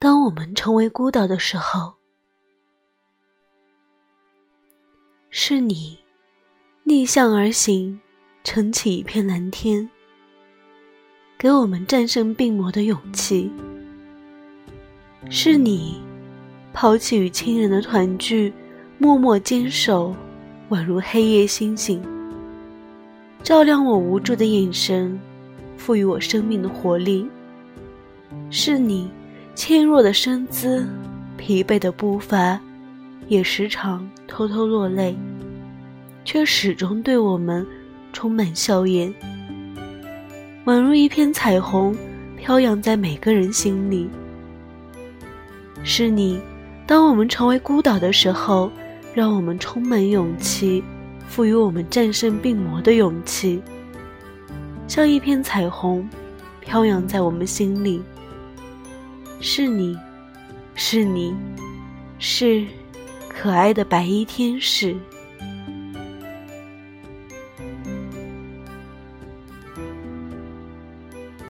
当我们成为孤岛的时候，是你逆向而行，撑起一片蓝天，给我们战胜病魔的勇气。是你抛弃与亲人的团聚，默默坚守，宛如黑夜星星，照亮我无助的眼神，赋予我生命的活力。是你。纤弱的身姿，疲惫的步伐，也时常偷偷落泪，却始终对我们充满笑颜，宛如一片彩虹，飘扬在每个人心里。是你，当我们成为孤岛的时候，让我们充满勇气，赋予我们战胜病魔的勇气，像一片彩虹，飘扬在我们心里。是你是你是可爱的白衣天使。